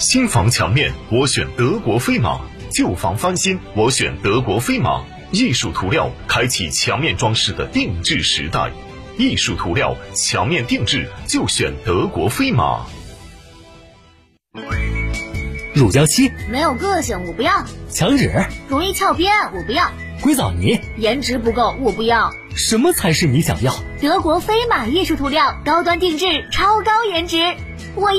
新房墙面，我选德国飞马；旧房翻新，我选德国飞马。艺术涂料开启墙面装饰的定制时代，艺术涂料墙面定制就选德国飞马。乳胶漆没有个性，我不要；墙纸容易翘边，我不要；硅藻泥颜值不够，我不要。什么才是你想要？德国飞马艺术涂料，高端定制，超高颜值，我要。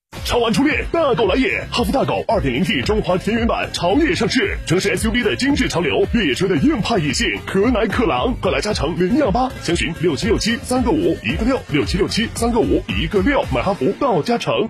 超玩初恋，大狗来也！哈弗大狗 2.0T 中华田园版潮野上市，城市 SUV 的精致潮流，越野车的硬派野性，可奶可狼，快来加诚零幺八，详询六七六七三个五一个六六七六七三个五一个六，买哈弗到加诚。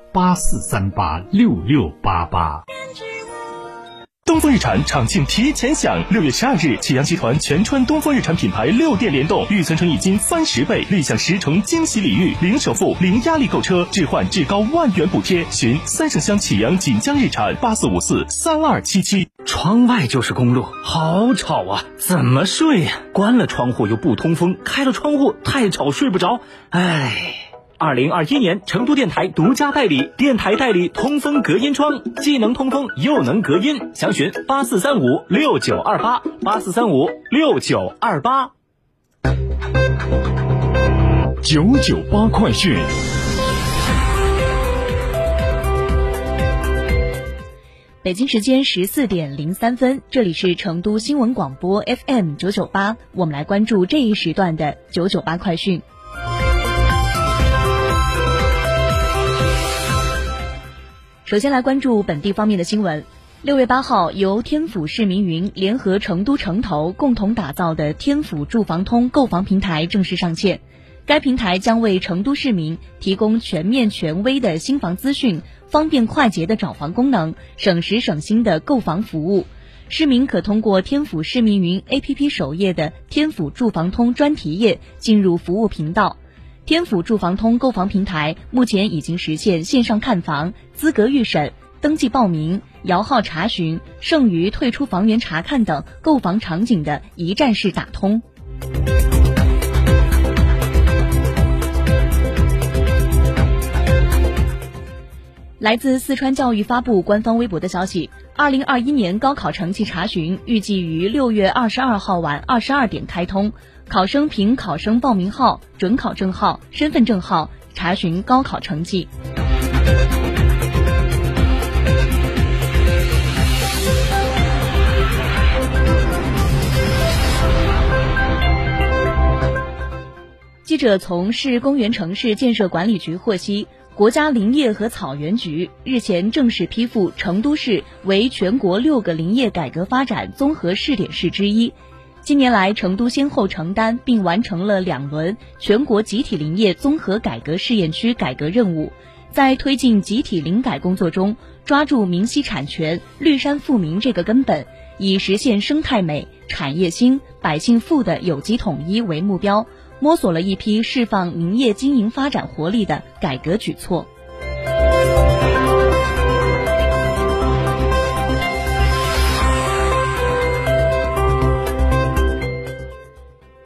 八四三八六六八八。东风日产厂庆提前享，六月十二日，启阳集团全川东风日产品牌六店联动，预存成一金翻十倍，立享十重惊喜礼遇，零首付、零压力购车，置换至高万元补贴。寻三圣乡启阳锦江日产八四五四三二七七。窗外就是公路，好吵啊！怎么睡呀？关了窗户又不通风，开了窗户太吵睡不着。唉。二零二一年，成都电台独家代理，电台代理通风隔音窗，既能通风又能隔音。详询八四三五六九二八八四三五六九二八。九九八快讯。北京时间十四点零三分，这里是成都新闻广播 FM 九九八，我们来关注这一时段的九九八快讯。首先来关注本地方面的新闻。六月八号，由天府市民云联合成都城投共同打造的天府住房通购房平台正式上线。该平台将为成都市民提供全面权威的新房资讯、方便快捷的找房功能、省时省心的购房服务。市民可通过天府市民云 APP 首页的天府住房通专题页进入服务频道。天府住房通购房平台目前已经实现线上看房、资格预审、登记报名、摇号查询、剩余退出房源查看等购房场景的一站式打通。来自四川教育发布官方微博的消息，二零二一年高考成绩查询预计于六月二十二号晚二十二点开通。考生凭考生报名号、准考证号、身份证号查询高考成绩。记者从市公园城市建设管理局获悉，国家林业和草原局日前正式批复成都市为全国六个林业改革发展综合试点市之一。近年来，成都先后承担并完成了两轮全国集体林业综合改革试验区改革任务，在推进集体林改工作中，抓住明晰产权、绿山富民这个根本，以实现生态美、产业兴、百姓富的有机统一为目标，摸索了一批释放林业经营发展活力的改革举措。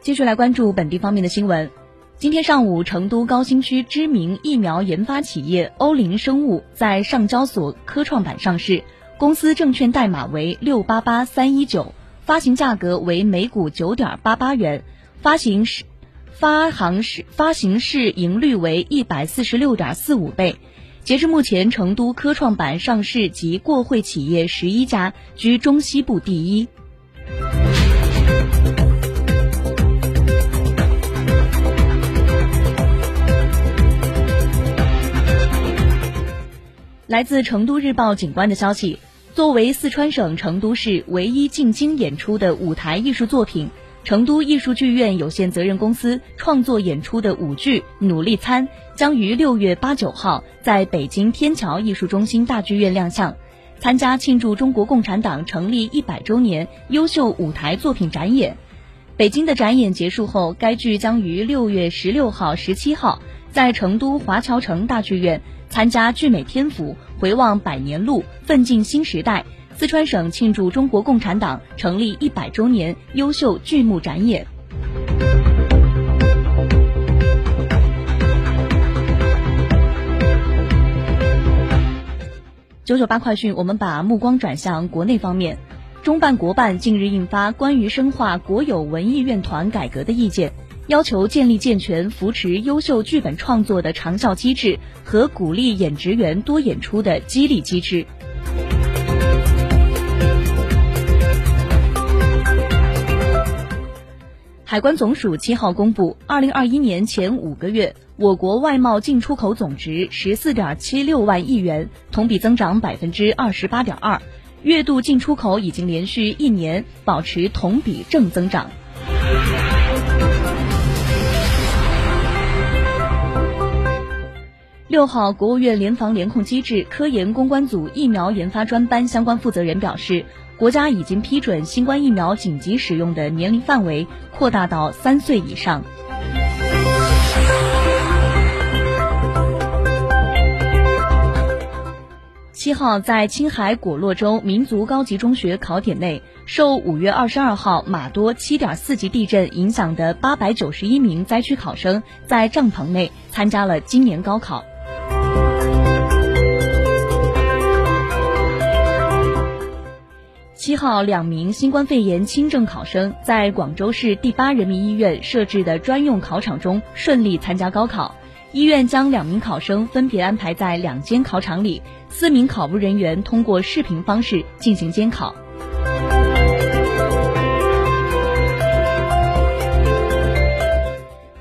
继续来关注本地方面的新闻。今天上午，成都高新区知名疫苗研发企业欧林生物在上交所科创板上市，公司证券代码为六八八三一九，发行价格为每股九点八八元，发行市发行市发行市盈率为一百四十六点四五倍。截至目前，成都科创板上市及过会企业十一家，居中西部第一。来自成都日报警官的消息，作为四川省成都市唯一进京演出的舞台艺术作品，成都艺术剧院有限责任公司创作演出的舞剧《努力餐》将于六月八九号在北京天桥艺术中心大剧院亮相，参加庆祝中国共产党成立一百周年优秀舞台作品展演。北京的展演结束后，该剧将于六月十六号、十七号在成都华侨城大剧院。参加聚美天府、回望百年路、奋进新时代、四川省庆祝中国共产党成立一百周年优秀剧目展演。九九八快讯，我们把目光转向国内方面，中办国办近日印发关于深化国有文艺院团改革的意见。要求建立健全扶持优秀剧本创作的长效机制和鼓励演职员多演出的激励机制。海关总署七号公布，二零二一年前五个月，我国外贸进出口总值十四点七六万亿元，同比增长百分之二十八点二，月度进出口已经连续一年保持同比正增长。六号，国务院联防联控机制科研攻关组疫苗研发专班相关负责人表示，国家已经批准新冠疫苗紧急使用的年龄范围扩大到三岁以上。七号，在青海果洛州民族高级中学考点内，受五月二十二号马多七点四级地震影响的八百九十一名灾区考生，在帐篷内参加了今年高考。七号，两名新冠肺炎轻症考生在广州市第八人民医院设置的专用考场中顺利参加高考。医院将两名考生分别安排在两间考场里，四名考务人员通过视频方式进行监考。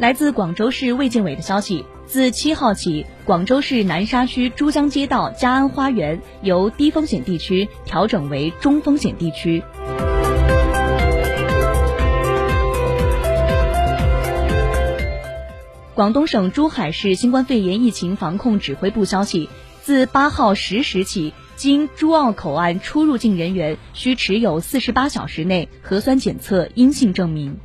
来自广州市卫健委的消息。自七号起，广州市南沙区珠江街道嘉安花园由低风险地区调整为中风险地区。广东省珠海市新冠肺炎疫情防控指挥部消息，自八号十时起，经珠澳口岸出入境人员需持有四十八小时内核酸检测阴性证明。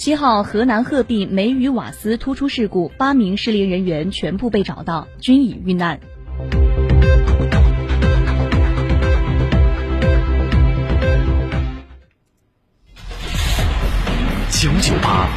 七号，河南鹤壁煤与瓦斯突出事故，八名失联人员全部被找到，均已遇难。九九八。